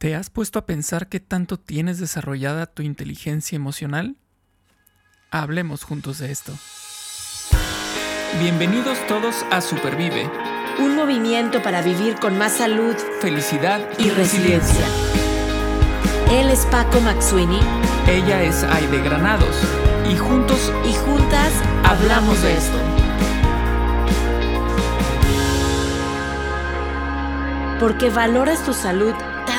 ¿Te has puesto a pensar qué tanto tienes desarrollada tu inteligencia emocional? Hablemos juntos de esto. Bienvenidos todos a Supervive. Un movimiento para vivir con más salud, felicidad y, resiliencia. Él es Paco Maxuini. Ella es Aide Granados. Y juntos y juntas hablamos de esto. Porque valoras tu salud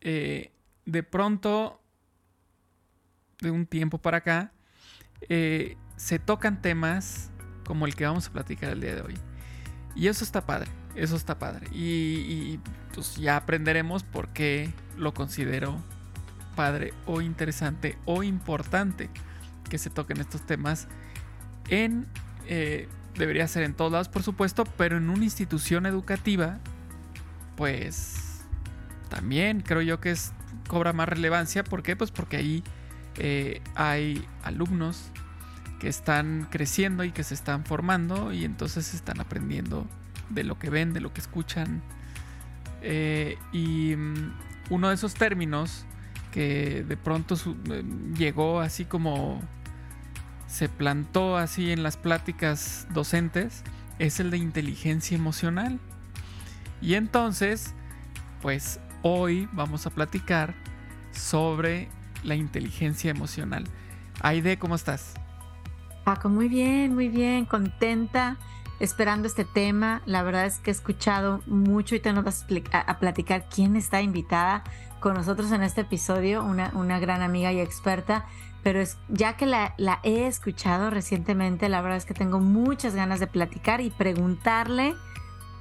eh, de pronto, de un tiempo para acá, eh, se tocan temas como el que vamos a platicar el día de hoy. Y eso está padre, eso está padre. Y, pues ya aprenderemos por qué lo considero padre o interesante o importante que se toquen estos temas en... Eh, debería ser en todos lados, por supuesto, pero en una institución educativa, pues también creo yo que es, cobra más relevancia. ¿Por qué? Pues porque ahí eh, hay alumnos que están creciendo y que se están formando y entonces están aprendiendo de lo que ven, de lo que escuchan. Eh, y mm, uno de esos términos que de pronto eh, llegó así como se plantó así en las pláticas docentes es el de inteligencia emocional. Y entonces, pues Hoy vamos a platicar sobre la inteligencia emocional. Aide, ¿cómo estás? Paco, muy bien, muy bien, contenta, esperando este tema. La verdad es que he escuchado mucho y te nos vas a, platicar quién está invitada con nosotros en este episodio, una, una gran amiga y experta. Pero es, ya que la, la he escuchado recientemente, la verdad es que tengo muchas ganas de platicar y preguntarle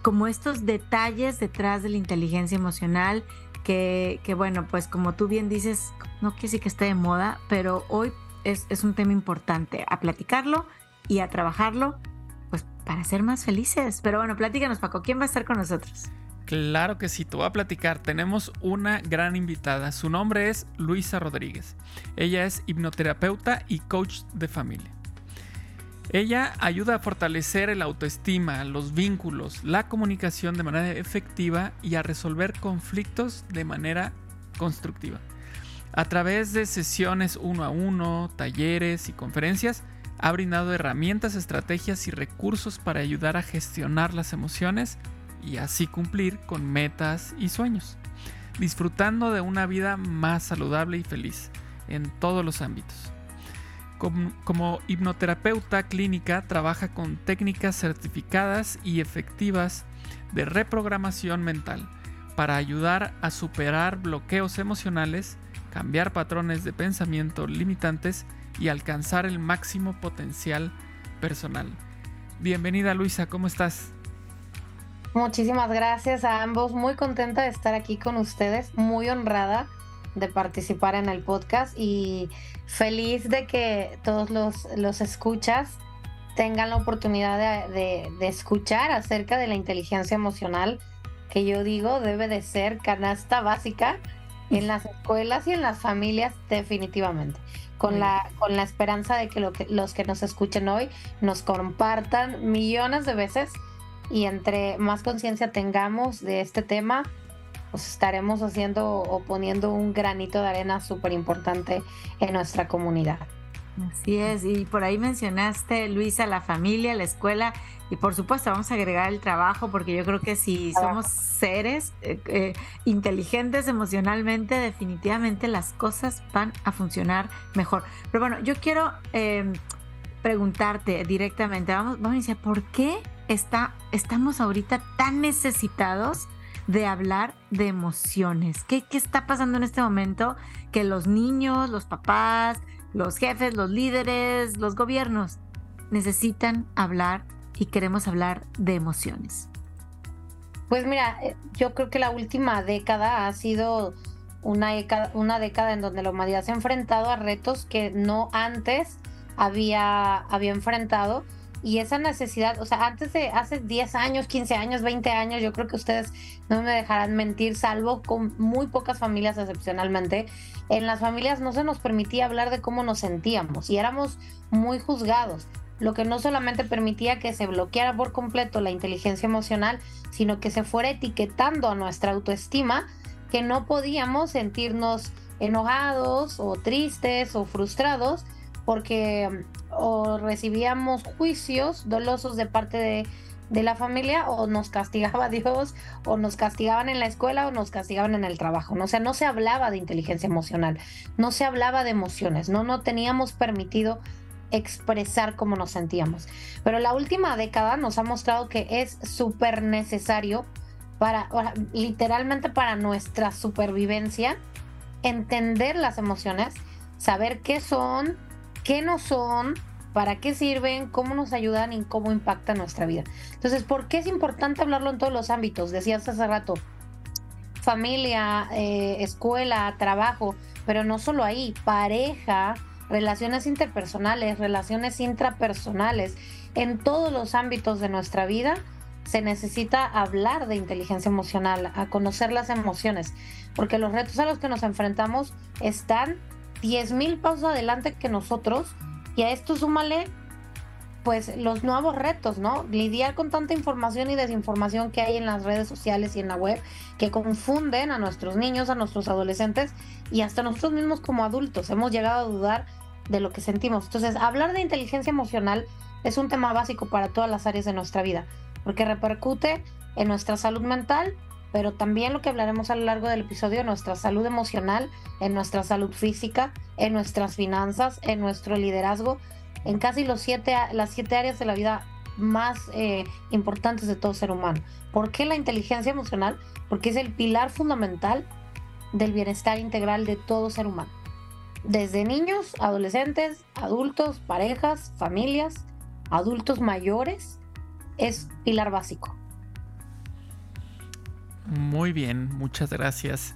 como estos detalles detrás de la inteligencia emocional, que, bueno, pues como tú bien dices, no quiere decir que esté de moda, pero hoy es, un tema importante a platicarlo y a trabajarlo, pues para ser más felices. Pero bueno, platícanos Paco, ¿quién va a estar con nosotros? Claro que sí, te voy a platicar. Tenemos una gran invitada. Su nombre es Luisa Rodríguez. Ella es hipnoterapeuta y coach de familia. Ella ayuda a fortalecer el autoestima, los vínculos, la comunicación de manera efectiva y a resolver conflictos de manera constructiva. A través de sesiones uno a uno, talleres y conferencias, ha brindado herramientas, estrategias y recursos para ayudar a gestionar las emociones y así cumplir con metas y sueños, disfrutando de una vida más saludable y feliz en todos los ámbitos. Como, hipnoterapeuta clínica trabaja con técnicas certificadas y efectivas de reprogramación mental para ayudar a superar bloqueos emocionales, cambiar patrones de pensamiento limitantes y alcanzar el máximo potencial personal. Bienvenida Luisa, ¿cómo estás? Muchísimas gracias a ambos, muy contenta de estar aquí con ustedes, muy honrada de participar en el podcast y feliz de que todos los, los escuchas tengan la oportunidad de, escuchar acerca de la inteligencia emocional, que yo digo debe de ser canasta básica en las escuelas y en las familias definitivamente. Con la, con la esperanza de que, lo que los que nos escuchen hoy nos compartan millones de veces y entre más conciencia tengamos de este tema, pues estaremos haciendo o poniendo un granito de arena súper importante en nuestra comunidad. Así es, y por ahí mencionaste, Luisa, la familia, la escuela, y por supuesto vamos a agregar el trabajo, porque yo creo que si somos seres eh, eh, inteligentes emocionalmente, definitivamente las cosas van a funcionar mejor. Pero bueno, yo quiero em, preguntarte directamente, vamos, vamos a iniciar, ¿por qué está, estamos ahorita tan necesitados de hablar de emociones. ¿Qué, está pasando en este momento? Que los niños, los papás, los jefes, los líderes, los gobiernos necesitan hablar y queremos hablar de emociones. Pues mira, eh, yo creo que la última década ha sido una década, una década en donde la humanidad se ha enfrentado a retos que no antes había, había enfrentado y esa necesidad, o sea, antes de hace 10 años, 15 años, 20 años, yo creo que ustedes no me dejarán mentir, salvo con muy pocas familias excepcionalmente, en las familias no se nos permitía hablar de cómo nos sentíamos y éramos muy juzgados, lo que no solamente permitía que se bloqueara por completo la inteligencia emocional, sino que se fuera etiquetando a nuestra autoestima que no podíamos sentirnos enojados o tristes o frustrados porque o recibíamos juicios dolosos de parte de, la familia o nos castigaba Dios o nos castigaban en la escuela o nos castigaban en el trabajo. O sea, no se hablaba de inteligencia emocional, no se hablaba de emociones, no, no teníamos permitido expresar cómo nos sentíamos. Pero la última década nos ha mostrado que es súper necesario para, literalmente para nuestra supervivencia, entender las emociones, saber qué son, qué no son, para qué sirven, cómo nos ayudan y cómo impactan nuestra vida. Entonces, ¿por qué es importante hablarlo en todos los ámbitos? Decías hace rato, familia, eh, escuela, trabajo, pero no solo ahí, pareja, relaciones interpersonales, relaciones intrapersonales, en todos los ámbitos de nuestra vida se necesita hablar de inteligencia emocional, a conocer las emociones, porque los retos a los que nos enfrentamos están 10.000 pasos adelante que nosotros y a esto súmale pues los nuevos retos, ¿no? Lidiar con tanta información y desinformación que hay en las redes sociales y en la web que confunden a nuestros niños, a nuestros adolescentes y hasta nosotros mismos como adultos. Hemos llegado a dudar de lo que sentimos. Entonces, hablar de inteligencia emocional es un tema básico para todas las áreas de nuestra vida, porque repercute en nuestra salud mental, pero también lo que hablaremos a lo largo del episodio, nuestra salud emocional, en nuestra salud física, en nuestras finanzas, en nuestro liderazgo, en casi los siete, las siete áreas de la vida más eh, importantes de todo ser humano. ¿Por qué la inteligencia emocional? Porque es el pilar fundamental del bienestar integral de todo ser humano. Desde niños, adolescentes, adultos, parejas, familias, adultos mayores, es pilar básico. Muy bien, muchas gracias.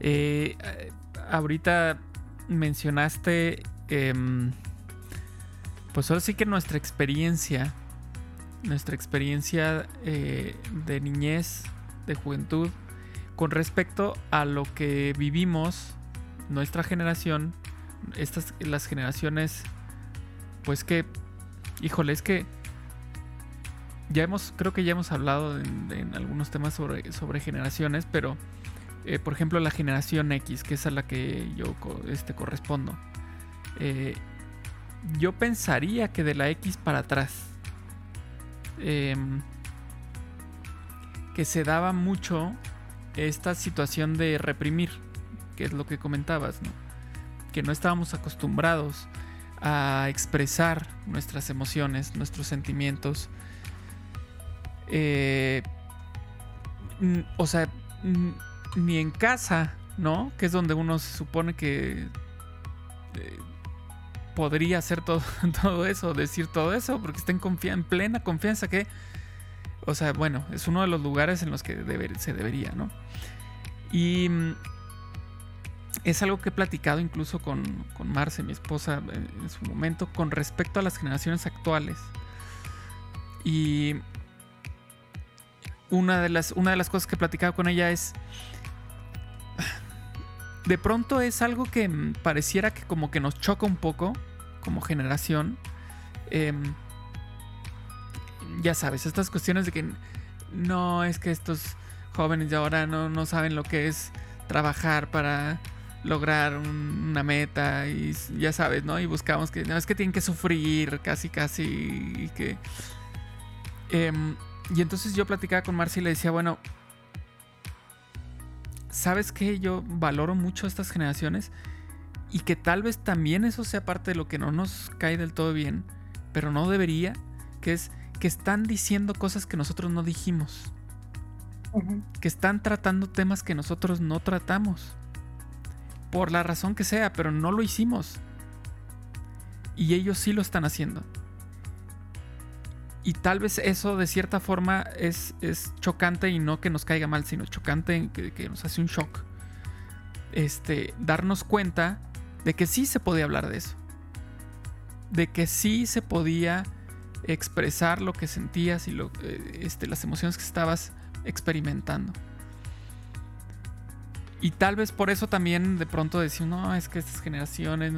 Eh, ahorita mencionaste, em, pues ahora sí que nuestra experiencia, nuestra experiencia eh, de niñez, de juventud, con respecto a lo que vivimos, nuestra generación, estas, las generaciones, pues que, híjole, es que ya hemos, creo que ya hemos hablado en, algunos temas sobre, sobre generaciones, pero eh, por ejemplo la generación X, que es a la que yo este, correspondo, eh, yo pensaría que de la X para atrás, em, que se daba mucho esta situación de reprimir, que es lo que comentabas, que no estábamos acostumbrados a expresar nuestras emociones, nuestros sentimientos, eh, o sea, ni en casa, ¿no? Que es donde uno se supone que eh, podría hacer todo, todo eso, decir todo eso, porque está en, en plena confianza que, o sea, bueno, es uno de los lugares en los que se debería, ¿no? Y mm, es algo que he platicado incluso con, con Marce, mi esposa, en su momento, con respecto a las generaciones actuales. Y una de las, una de las cosas que he platicado con ella es, de pronto es algo que pareciera que como que nos choca un poco como generación. Em, ya sabes, estas cuestiones de que no es que estos jóvenes de ahora no, no saben lo que es trabajar para lograr una meta y ya sabes, ¿no? Y buscamos que no es que tienen que sufrir casi casi y que em, y entonces yo platicaba con Marcia y le decía, bueno, ¿sabes qué? Yo valoro mucho estas generaciones y que tal vez también eso sea parte de lo que no nos cae del todo bien, pero no debería, que es que están diciendo cosas que nosotros no dijimos. Que están tratando temas que nosotros no tratamos. Por la razón que sea, pero no lo hicimos. Y ellos sí lo están haciendo. Y tal vez eso de cierta forma es, es chocante y no que nos caiga mal, sino chocante que, nos hace un shock. este, darnos cuenta de que sí se podía hablar de eso. De que sí se podía expresar lo que sentías y lo, eh, este, las emociones que estabas experimentando. Y tal vez por eso también de pronto decir, no, es que estas generaciones...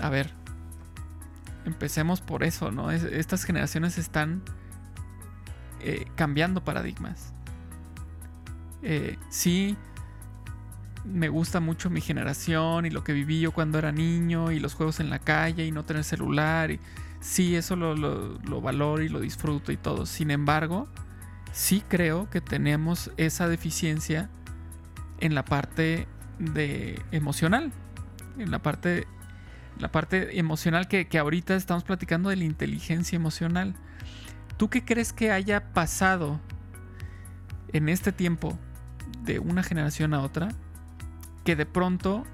A ver, empecemos por eso, ¿no? estas generaciones están eh, cambiando paradigmas. Eh, sí, me gusta mucho mi generación y lo que viví yo cuando era niño y los juegos en la calle y no tener celular. Y, sí, eso lo, lo valoro y lo disfruto y todo. Sin embargo, sí creo que tenemos esa deficiencia en la parte de emocional. En la parte, la parte emocional que, que ahorita estamos platicando de la inteligencia emocional. ¿Tú qué crees que haya pasado en este tiempo de una generación a otra que de pronto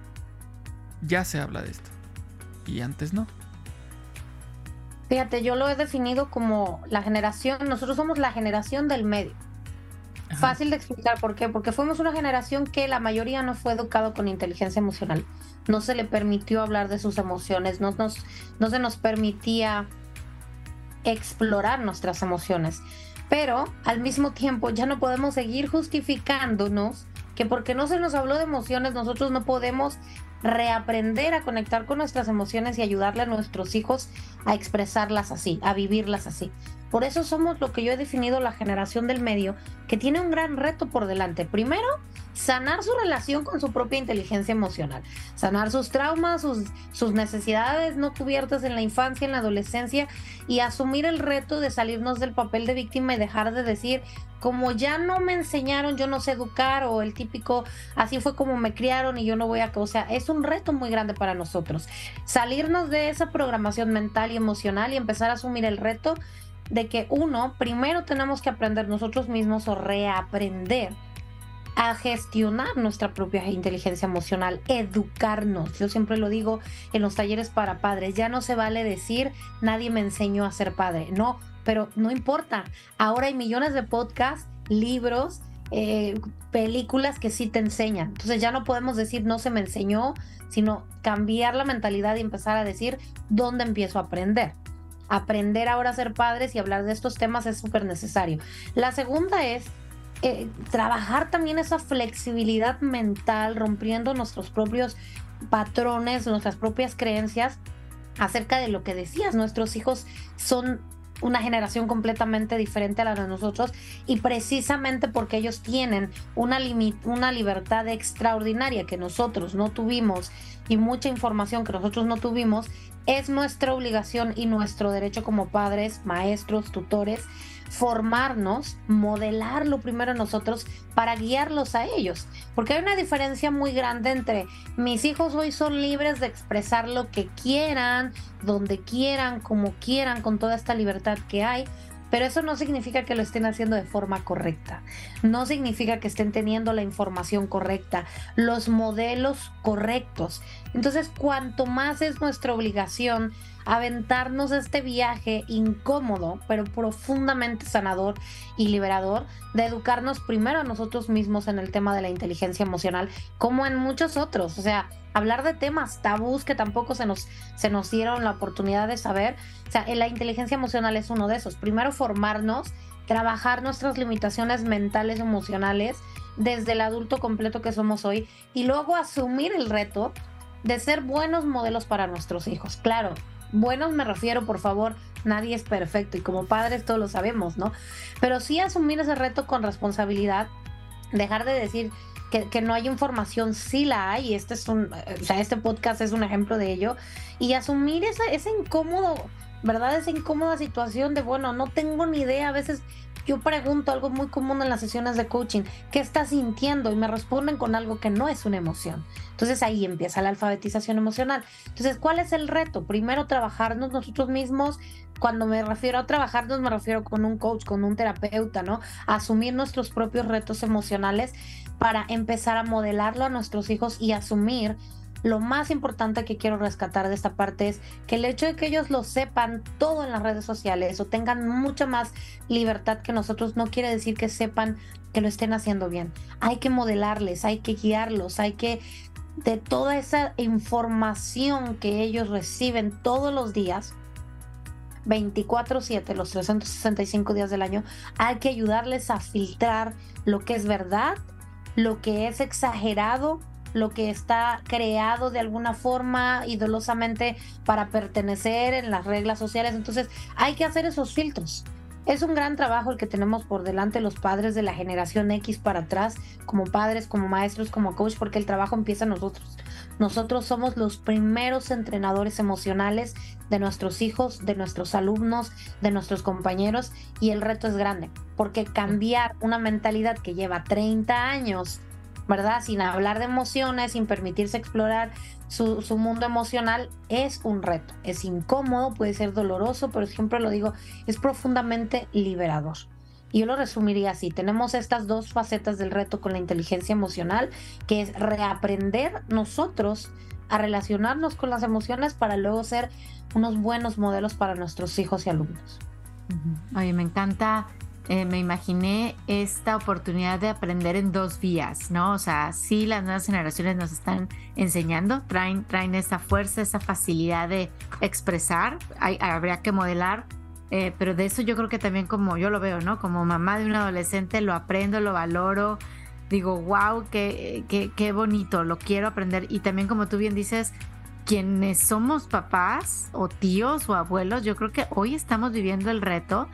ya se habla de esto y antes no? Fíjate, yo lo he definido como la generación, nosotros somos la generación del medio. Fácil de explicar por qué, porque fuimos una generación que la mayoría no fue educado con inteligencia emocional. No se le permitió hablar de sus emociones, no, nos, no se nos permitía explorar nuestras emociones. Pero al mismo tiempo ya no podemos seguir justificándonos que porque no se nos habló de emociones nosotros no podemos reaprender a conectar con nuestras emociones y ayudarle a nuestros hijos a expresarlas así, a vivirlas así. Por eso somos lo que yo he definido la generación del medio, que tiene un gran reto por delante. Primero, sanar su relación con su propia inteligencia emocional, sanar sus traumas, sus, sus necesidades no cubiertas en la infancia, en la adolescencia y asumir el reto de salirnos del papel de víctima y dejar de decir, como ya no me enseñaron, yo no sé educar o el típico, así fue como me criaron y yo no voy a, o sea, es un reto muy grande para nosotros. Salirnos de esa programación mental y emocional y empezar a asumir el reto de que uno, primero tenemos que aprender nosotros mismos o reaprender a gestionar nuestra propia inteligencia emocional, educarnos. Yo siempre lo digo en los talleres para padres, ya no se vale decir nadie me enseñó a ser padre, no, pero no importa. Ahora hay millones de podcasts, libros, eh, películas que sí te enseñan. Entonces ya no podemos decir no se me enseñó, sino cambiar la mentalidad y empezar a decir dónde empiezo a aprender aprender ahora a ser padres y hablar de estos temas es súper necesario. La segunda es eh, trabajar también esa flexibilidad mental, rompiendo nuestros propios patrones, nuestras propias creencias acerca de lo que decías. Nuestros hijos son una generación completamente diferente a la de nosotros y precisamente porque ellos tienen una, una libertad extraordinaria que nosotros no tuvimos y mucha información que nosotros no tuvimos, es nuestra obligación y nuestro derecho como padres, maestros, tutores, formarnos, modelarlo primero nosotros para guiarlos a ellos. Porque hay una diferencia muy grande entre mis hijos hoy son libres de expresar lo que quieran, donde quieran, como quieran, con toda esta libertad que hay, pero eso no significa que lo estén haciendo de forma correcta. No significa que estén teniendo la información correcta, los modelos correctos. Entonces, cuanto más es nuestra obligación aventarnos este viaje incómodo, pero profundamente sanador y liberador, de educarnos primero a nosotros mismos en el tema de la inteligencia emocional, como en muchos otros. O sea, hablar de temas tabús que tampoco se nos, se nos dieron la oportunidad de saber. O sea, la inteligencia emocional es uno de esos. Primero formarnos, trabajar nuestras limitaciones mentales, emocionales, desde el adulto completo que somos hoy, y luego asumir el reto de ser buenos modelos para nuestros hijos. Claro, buenos me refiero, por favor, nadie es perfecto y como padres todos lo sabemos, ¿no? Pero sí asumir ese reto con responsabilidad, dejar de decir, que, no hay información, sí la hay, este es un, o sea, este podcast es un ejemplo de ello, y asumir esa, ese incómodo, ¿verdad? Esa incómoda situación de, bueno, no tengo ni idea, a veces yo pregunto algo muy común en las sesiones de coaching, ¿qué estás sintiendo? Y me responden con algo que no es una emoción. Entonces ahí empieza la alfabetización emocional. Entonces, ¿cuál es el reto? Primero, trabajarnos nosotros mismos. Cuando me refiero a trabajarnos, me refiero con un coach, con un terapeuta, ¿no? Asumir nuestros propios retos emocionales para empezar a modelarlo a nuestros hijos y asumir lo más importante que quiero rescatar de esta parte es que el hecho de que ellos lo sepan todo en las redes sociales o tengan mucha más libertad que nosotros no quiere decir que sepan que lo estén haciendo bien. Hay que modelarles, hay que guiarlos, hay que de toda esa información que ellos reciben todos los días, 24/7, los 365 días del año, hay que ayudarles a filtrar lo que es verdad, lo que es exagerado, lo que está creado de alguna forma idolosamente para pertenecer en las reglas sociales. Entonces hay que hacer esos filtros. Es un gran trabajo el que tenemos por delante los padres de la generación X para atrás, como padres, como maestros, como coach, porque el trabajo empieza nosotros. Nosotros somos los primeros entrenadores emocionales de nuestros hijos, de nuestros alumnos, de nuestros compañeros y el reto es grande, porque cambiar una mentalidad que lleva 30 años ¿verdad? Sin hablar de emociones, sin permitirse explorar su, mundo emocional, es un reto. Es incómodo, puede ser doloroso, pero siempre lo digo, es profundamente liberador. Y yo lo resumiría así, tenemos estas dos facetas del reto con la inteligencia emocional, que es reaprender nosotros a relacionarnos con las emociones para luego ser unos buenos modelos para nuestros hijos y alumnos. Oye, me encanta eh, me imaginé esta oportunidad de aprender en dos vías, ¿no? O sea, sí las nuevas generaciones nos están enseñando, traen, traen esa fuerza, esa facilidad de expresar, habría que modelar, eh, pero de eso yo creo que también como yo lo veo, ¿no? Como mamá de un adolescente lo aprendo, lo valoro, digo, wow, qué, qué, qué bonito, lo quiero aprender. Y también como tú bien dices, quienes somos papás o tíos o abuelos, yo creo que hoy estamos viviendo el reto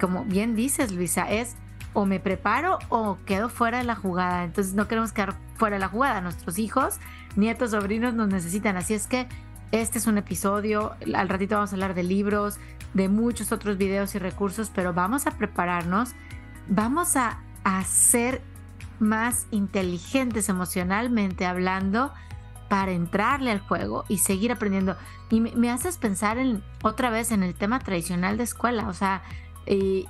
como bien dices, Luisa, es o me preparo o quedo fuera de la jugada. Entonces no queremos quedar fuera de la jugada. Nuestros hijos, nietos, sobrinos nos necesitan. Así es que este es un episodio. Al ratito vamos a hablar de libros, de muchos otros videos y recursos, pero vamos a prepararnos. Vamos a, a ser más inteligentes emocionalmente hablando para entrarle al juego y seguir aprendiendo. Y me, me haces pensar en otra vez en el tema tradicional de escuela. O sea, y,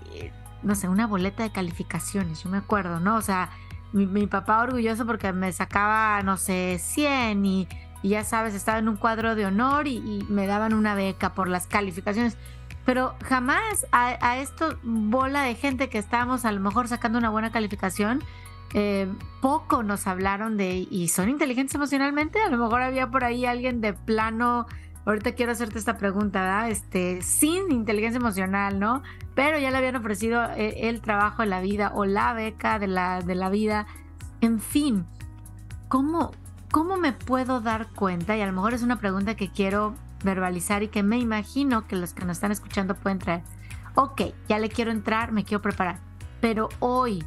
no sé, una boleta de calificaciones, yo me acuerdo, ¿no? O sea, mi, papá orgulloso porque me sacaba, no sé, 100 y, ya sabes, estaba en un cuadro de honor y, me daban una beca por las calificaciones. Pero jamás a, esto bola de gente que estábamos a lo mejor sacando una buena calificación, eh, poco nos hablaron de, y son inteligentes emocionalmente, a lo mejor había por ahí alguien de plano ahorita quiero hacerte esta pregunta, ¿verdad? Este, sin inteligencia emocional, ¿no? Pero ya le habían ofrecido eh, el, trabajo de la vida o la beca de la, de la vida. En fin, ¿cómo, ¿cómo me puedo dar cuenta? Y a lo mejor es una pregunta que quiero verbalizar y que me imagino que los que nos están escuchando pueden traer. Ok, ya le quiero entrar, me quiero preparar. Pero hoy,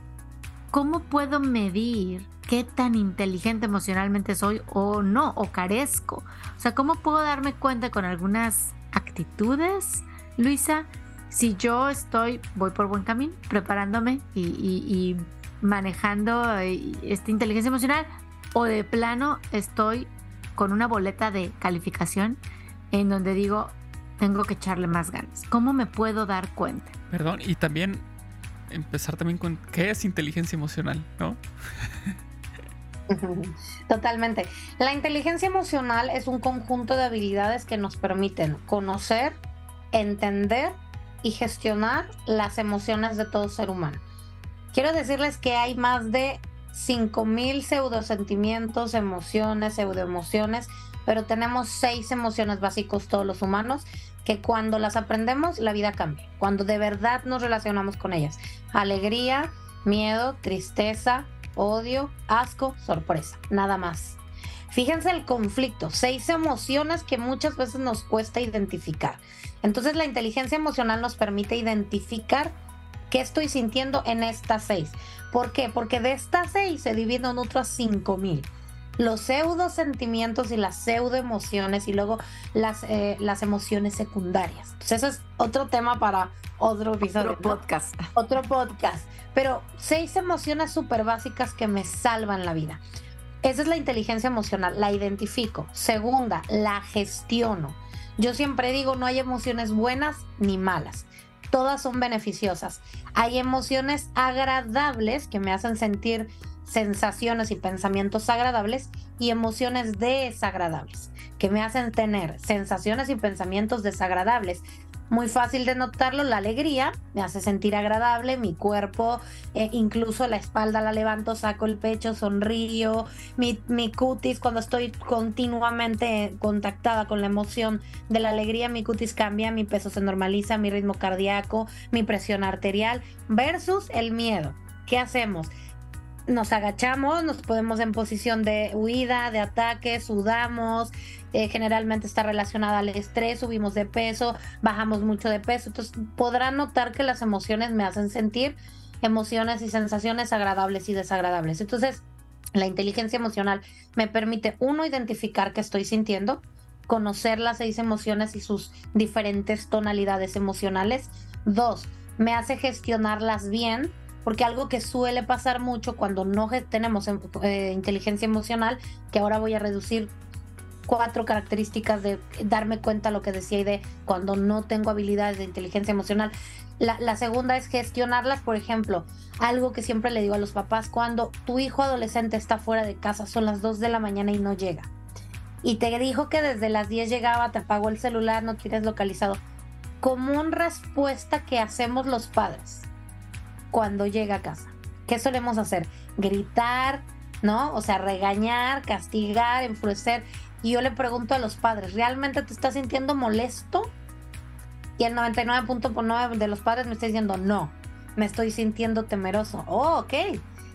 ¿cómo puedo medir qué tan inteligente emocionalmente soy o no, o carezco. O sea, ¿cómo puedo darme cuenta con algunas actitudes, Luisa, si yo estoy, voy por buen camino, preparándome y, manejando eh, esta inteligencia emocional, o de plano estoy con una boleta de calificación en donde digo, tengo que echarle más ganas. ¿Cómo me puedo dar cuenta? Perdón, y también empezar también con qué es inteligencia emocional, ¿no? Totalmente. La inteligencia emocional es un conjunto de habilidades que nos permiten conocer, entender y gestionar las emociones de todo ser humano. Quiero decirles que hay más de 5.000 pseudosentimientos, emociones, pseudoemociones, pero tenemos seis emociones básicas todos los humanos que cuando las aprendemos la vida cambia, cuando de verdad nos relacionamos con ellas. Alegría, miedo, tristeza, odio, asco, sorpresa, nada más. Fíjense el conflicto, seis emociones que muchas veces nos cuesta identificar. Entonces la inteligencia emocional nos permite identificar qué estoy sintiendo en estas seis. ¿Por qué? Porque de estas seis se dividen en otras cinco mil. Los pseudo sentimientos y las pseudo emociones y luego las, eh, las emociones secundarias. Entonces, eso es otro tema para otro episodio. Otro podcast. Otro podcast. Pero seis emociones súper básicas que me salvan la vida. Esa es la inteligencia emocional, la identifico. Segunda, la gestiono. Yo siempre digo, no hay emociones buenas ni malas. Todas son beneficiosas. Hay emociones agradables que me hacen sentir sensaciones y pensamientos agradables y emociones desagradables que me hacen tener sensaciones y pensamientos desagradables muy fácil de notarlo, la alegría me hace sentir agradable, mi cuerpo, eh, incluso la espalda la levanto, saco el pecho, sonrío, mi, mi, cutis cuando estoy continuamente contactada con la emoción de la alegría, mi cutis cambia, mi peso se normaliza, mi ritmo cardíaco, mi presión arterial, versus el miedo. ¿Qué hacemos? Nos agachamos, nos ponemos en posición de huida, de ataque, sudamos, eh, generalmente está relacionada al estrés, subimos de peso, bajamos mucho de peso. Entonces podrán notar que las emociones me hacen sentir emociones y sensaciones agradables y desagradables. Entonces, la inteligencia emocional me permite, uno, identificar qué estoy sintiendo, conocer las seis emociones y sus diferentes tonalidades emocionales. Dos, me hace gestionarlas bien porque algo que suele pasar mucho cuando no tenemos eh, inteligencia emocional, que ahora voy a reducir cuatro características de darme cuenta lo que decía y de cuando no tengo habilidades de inteligencia emocional. La, la, segunda es gestionarlas, por ejemplo, algo que siempre le digo a los papás, cuando tu hijo adolescente está fuera de casa, son las 2 de la mañana y no llega. Y te dijo que desde las 10 llegaba, te apagó el celular, no tienes localizado. Común respuesta que hacemos los padres cuando llega a casa. ¿Qué solemos hacer? Gritar, ¿no? O sea, regañar, castigar, enfurecer. Y yo le pregunto a los padres, ¿realmente te estás sintiendo molesto? Y el 99.9 de los padres me está diciendo, no, me estoy sintiendo temeroso. Oh, ok.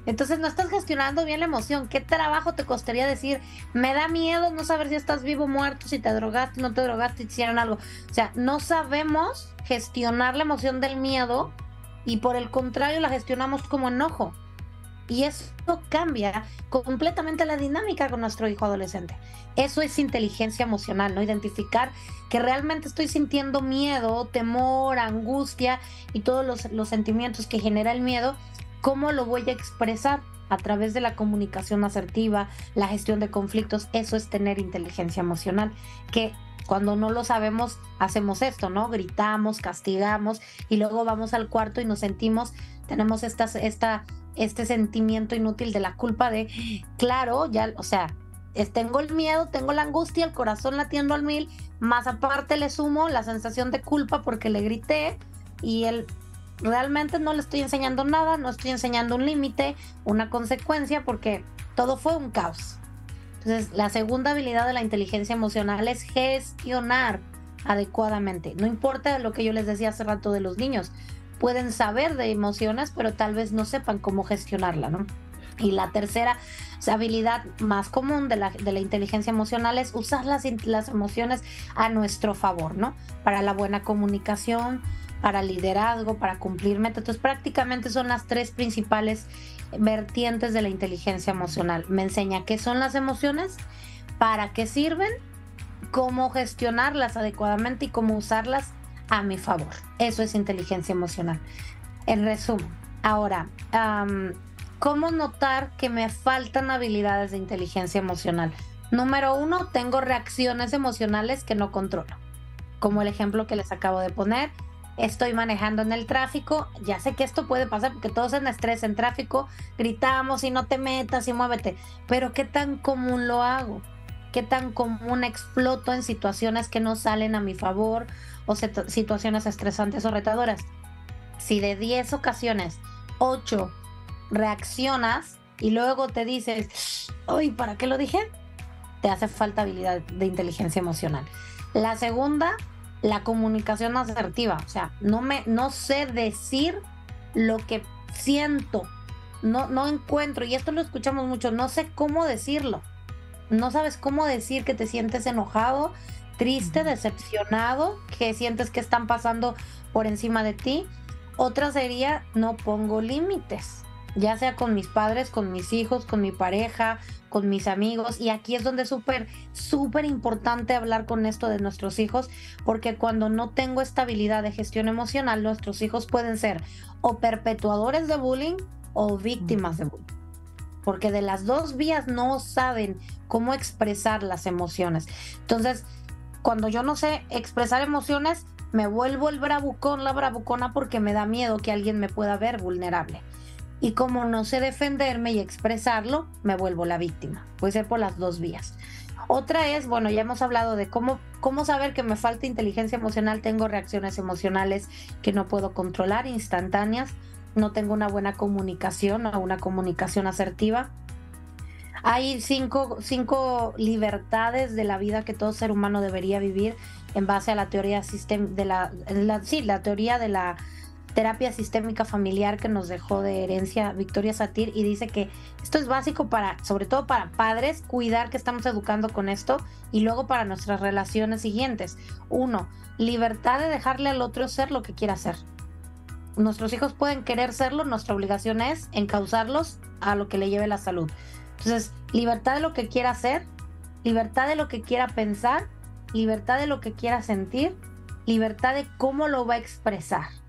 Entonces no estás gestionando bien la emoción. ¿Qué trabajo te costaría decir? Me da miedo no saber si estás vivo o muerto, si te drogaste, no te drogaste, hicieron algo. O sea, no sabemos gestionar la emoción del miedo y por el contrario la gestionamos como enojo. Y eso cambia completamente la dinámica con nuestro hijo adolescente. Eso es inteligencia emocional, ¿no? Identificar que realmente estoy sintiendo miedo, temor, angustia y todos los, los sentimientos que genera el miedo, ¿cómo lo voy a expresar? A través de la comunicación asertiva, la gestión de conflictos, eso es tener inteligencia emocional, que cuando no lo sabemos, hacemos esto, ¿no? Gritamos, castigamos y luego vamos al cuarto y nos sentimos, tenemos esta, esta, este sentimiento inútil de la culpa de, claro, ya, o sea, tengo el miedo, tengo la angustia, el corazón latiendo al mil, más aparte le sumo la sensación de culpa porque le grité y él realmente no le estoy enseñando nada, no estoy enseñando un límite, una consecuencia, porque todo fue un caos. Entonces, la segunda habilidad de la inteligencia emocional es gestionar adecuadamente. No importa lo que yo les decía hace rato de los niños, pueden saber de emociones, pero tal vez no sepan cómo gestionarla, ¿no? Y la tercera habilidad más común de la, de la inteligencia emocional es usar las, las emociones a nuestro favor, ¿no? Para la buena comunicación, para liderazgo, para cumplir metas. Entonces prácticamente son las tres principales vertientes de la inteligencia emocional. Me enseña qué son las emociones, para qué sirven, cómo gestionarlas adecuadamente y cómo usarlas a mi favor. Eso es inteligencia emocional. En resumen, ahora, ¿cómo notar que me faltan habilidades de inteligencia emocional? Número uno, tengo reacciones emocionales que no controlo, como el ejemplo que les acabo de poner estoy manejando en el tráfico, ya sé que esto puede pasar porque todos en estrés en tráfico, gritamos y no te metas y muévete, pero ¿qué tan común lo hago? ¿Qué tan común exploto en situaciones que no salen a mi favor o situaciones estresantes o retadoras? Si de 10 ocasiones, 8 reaccionas y luego te dices, uy, ¿para qué lo dije? Te hace falta habilidad de inteligencia emocional. La segunda la comunicación asertiva. O sea, no me, no sé decir lo que siento. No, no encuentro, y esto lo escuchamos mucho, no sé cómo decirlo. No sabes cómo decir que te sientes enojado, triste, decepcionado, que sientes que están pasando por encima de ti. Otra sería, no pongo límites ya sea con mis padres, con mis hijos, con mi pareja, con mis amigos. Y aquí es donde es súper, súper importante hablar con esto de nuestros hijos, porque cuando no tengo estabilidad de gestión emocional, nuestros hijos pueden ser o perpetuadores de bullying o víctimas de bullying. Porque de las dos vías no saben cómo expresar las emociones. Entonces, cuando yo no sé expresar emociones, me vuelvo el bravucón, la bravucona, porque me da miedo que alguien me pueda ver vulnerable. Y como no sé defenderme y expresarlo, me vuelvo la víctima. Puede ser por las dos vías. Otra es, bueno, ya hemos hablado de cómo, cómo saber que me falta inteligencia emocional, tengo reacciones emocionales que no puedo controlar, instantáneas, no tengo una buena comunicación o una comunicación asertiva. Hay cinco, cinco libertades de la vida que todo ser humano debería vivir en base a la teoría de la, sí, la teoría de la terapia sistémica familiar que nos dejó de herencia Victoria Satir y dice que esto es básico para, sobre todo para padres, cuidar que estamos educando con esto y luego para nuestras relaciones siguientes. Uno, libertad de dejarle al otro ser lo que quiera hacer. Nuestros hijos pueden querer serlo, nuestra obligación es encauzarlos a lo que le lleve la salud. Entonces, libertad de lo que quiera hacer, libertad de lo que quiera pensar, libertad de lo que quiera sentir, libertad de cómo lo va a expresar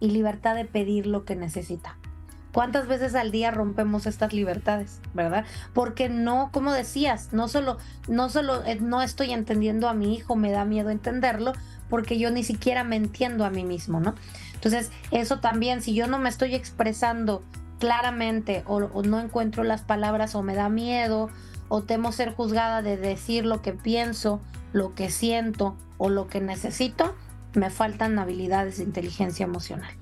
y libertad de pedir lo que necesita. ¿Cuántas veces al día rompemos estas libertades, verdad? Porque no, como decías, no solo, no solo eh, no estoy entendiendo a mi hijo, me da miedo entenderlo, porque yo ni siquiera me entiendo a mí mismo, ¿no? Entonces, eso también, si yo no me estoy expresando claramente o, o no encuentro las palabras o me da miedo o temo ser juzgada de decir lo que pienso, lo que siento o lo que necesito, me faltan habilidades de inteligencia emocional.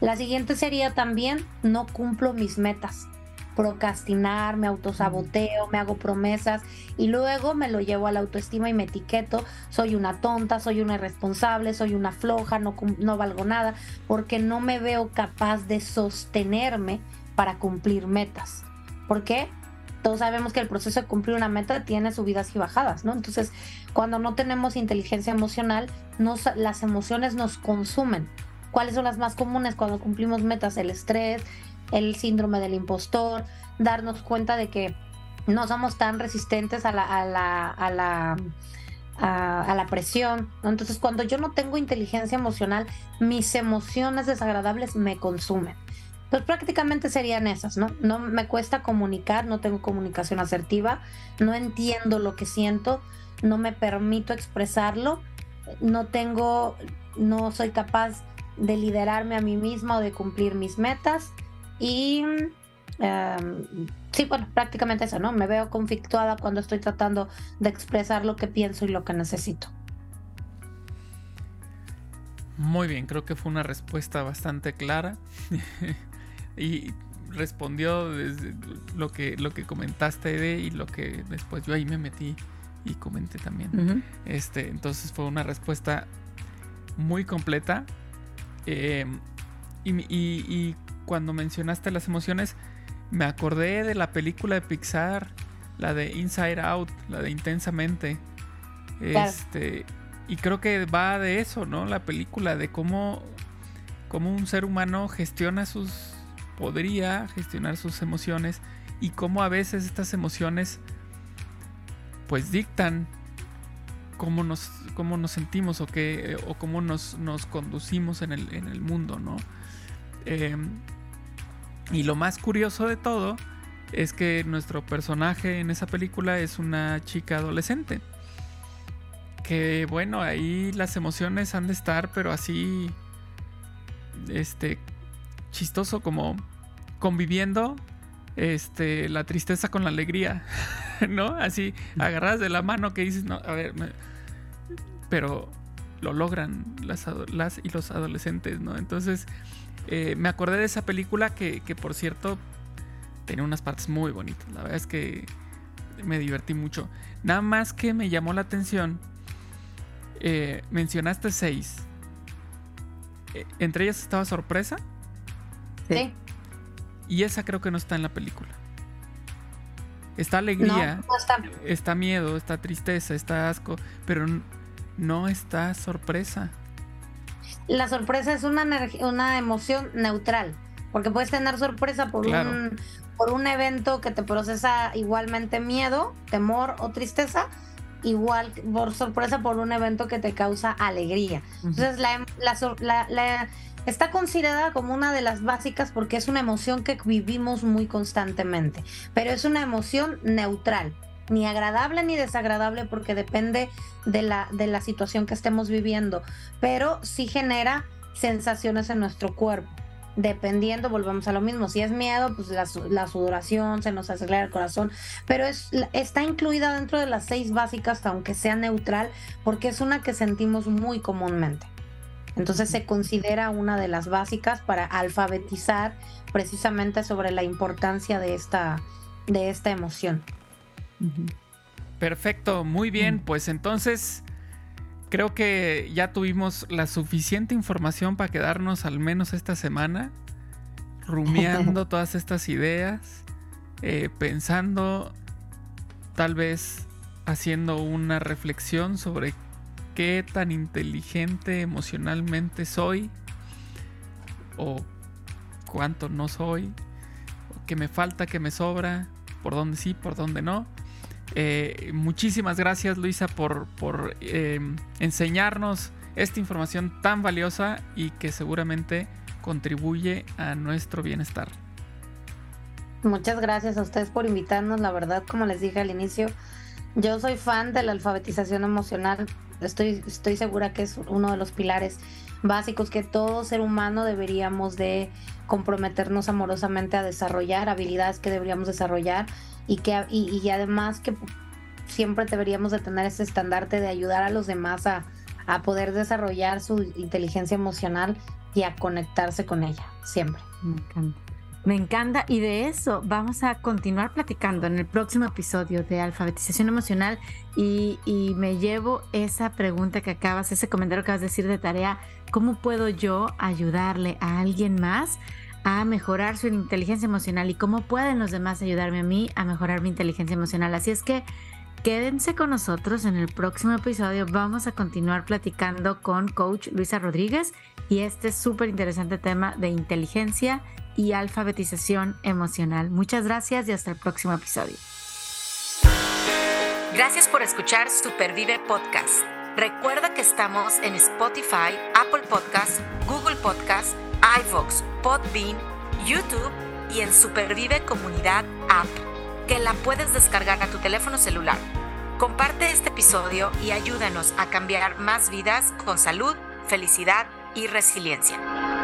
La siguiente sería también no cumplo mis metas. Procrastinar, me autosaboteo, me hago promesas y luego me lo llevo a la autoestima y me etiqueto, soy una tonta, soy una irresponsable, soy una floja, no, no valgo nada, porque no me veo capaz de sostenerme para cumplir metas. ¿Por qué? Todos sabemos que el proceso de cumplir una meta tiene subidas y bajadas, ¿no? Entonces, cuando no tenemos inteligencia emocional, las emociones nos consumen. ¿Cuáles son las más comunes cuando cumplimos metas? El estrés, el síndrome del impostor, darnos cuenta de que no somos tan resistentes a la, a la, a la, a, la presión. Entonces, cuando yo no tengo inteligencia emocional, mis emociones desagradables me consumen. Pues prácticamente serían esas, ¿no? No me cuesta comunicar, no tengo comunicación asertiva, no entiendo lo que siento, no me permito expresarlo, no tengo, no soy capaz de liderarme a mí misma o de cumplir mis metas y em, sí, bueno, prácticamente eso, ¿no? Me veo conflictuada cuando estoy tratando de expresar lo que pienso y lo que necesito. Muy bien, creo que fue una respuesta bastante clara. y respondió desde lo que, lo que comentaste de y lo que después yo ahí me metí y comenté también. este, entonces fue una respuesta muy completa. Em, y, cuando mencionaste las emociones, me acordé de la película de Pixar, la de Inside Out, la de Intensamente. Este, y creo que va de eso, ¿no? La película, de cómo, cómo un ser humano gestiona sus podría gestionar sus emociones y cómo a veces estas emociones pues dictan cómo nos, cómo nos sentimos o, qué, o cómo nos, nos conducimos en el, en el mundo, ¿no? Em, y lo más curioso de todo es que nuestro personaje en esa película es una chica adolescente. Que bueno, ahí las emociones han de estar, pero así, este, chistoso como conviviendo este, la tristeza con la alegría, ¿no? Así, agarradas de la mano que dices, no, a ver, pero lo logran las, las, y los adolescentes, ¿no? Entonces, eh, me acordé de esa película que, que, por cierto, tenía unas partes muy bonitas. La verdad es que me divertí mucho. Nada más que me llamó la atención, eh, mencionaste seis. Eh, ¿Entre ellas estaba sorpresa? Sí. Y esa creo que no está en la película. Está alegría, está. miedo, está tristeza, está asco, pero no está sorpresa. La sorpresa es una, una emoción neutral, porque puedes tener sorpresa por, un, por un evento que te procesa igualmente miedo, temor o tristeza, igual por sorpresa por un evento que te causa alegría. Entonces la, la Está considerada como una de las básicas porque es una emoción que vivimos muy constantemente, pero es una emoción neutral, ni agradable ni desagradable porque depende de la, de la situación que estemos viviendo, pero sí genera sensaciones en nuestro cuerpo. Dependiendo, volvemos a lo mismo. Si es miedo, pues la, la sudoración, se nos acelera el corazón, pero es, está incluida dentro de las seis básicas, aunque sea neutral, porque es una que sentimos muy comúnmente. Entonces se considera una de las básicas para alfabetizar precisamente sobre la importancia de esta, de esta emoción. Perfecto, muy bien, mm. pues entonces creo que ya tuvimos la suficiente información para quedarnos al menos esta semana rumiando todas estas ideas, eh, pensando, tal vez haciendo una reflexión sobre qué tan inteligente emocionalmente soy o cuánto no soy, o qué me falta, qué me sobra, por dónde sí, por dónde no. Eh, muchísimas gracias Luisa por, em, enseñarnos esta información tan valiosa y que seguramente contribuye a nuestro bienestar. Muchas gracias a ustedes por invitarnos. La verdad, como les dije al inicio, yo soy fan de la alfabetización emocional. Estoy, estoy segura que es uno de los pilares básicos que todo ser humano deberíamos de comprometernos amorosamente a desarrollar, habilidades que deberíamos desarrollar y que y, además que siempre deberíamos de tener ese estandarte de ayudar a los demás a, a poder desarrollar su inteligencia emocional y a conectarse con ella, siempre. Me encanta. Me encanta y de eso vamos a continuar platicando en el próximo episodio de alfabetización emocional y, y, me llevo esa pregunta que acabas, ese comentario que acabas de decir de tarea, ¿cómo puedo yo ayudarle a alguien más a mejorar su inteligencia emocional y cómo pueden los demás ayudarme a mí a mejorar mi inteligencia emocional. Así es que quédense con nosotros en el próximo episodio. Vamos a continuar platicando con coach Luisa Rodríguez y este súper interesante tema de inteligencia y alfabetización emocional. Muchas gracias y hasta el próximo episodio. Gracias por escuchar Supervive Podcast. Recuerda que estamos en Spotify, Apple Podcast, Google Podcast, iVoox, Podbean, YouTube y en Supervive Comunidad App, que la puedes descargar a tu teléfono celular. Comparte este episodio y ayúdanos a cambiar más vidas con salud, felicidad y resiliencia.